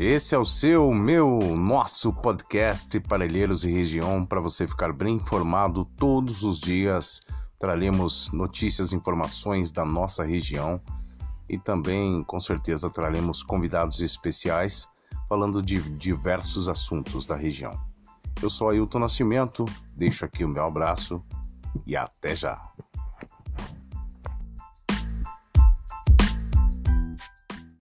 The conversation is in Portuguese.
Esse é o seu, meu, nosso podcast Parelheiros e Região para você ficar bem informado todos os dias. Traremos notícias, informações da nossa região e também, com certeza, traremos convidados especiais falando de diversos assuntos da região. Eu sou Ailton Nascimento, deixo aqui o meu abraço e até já.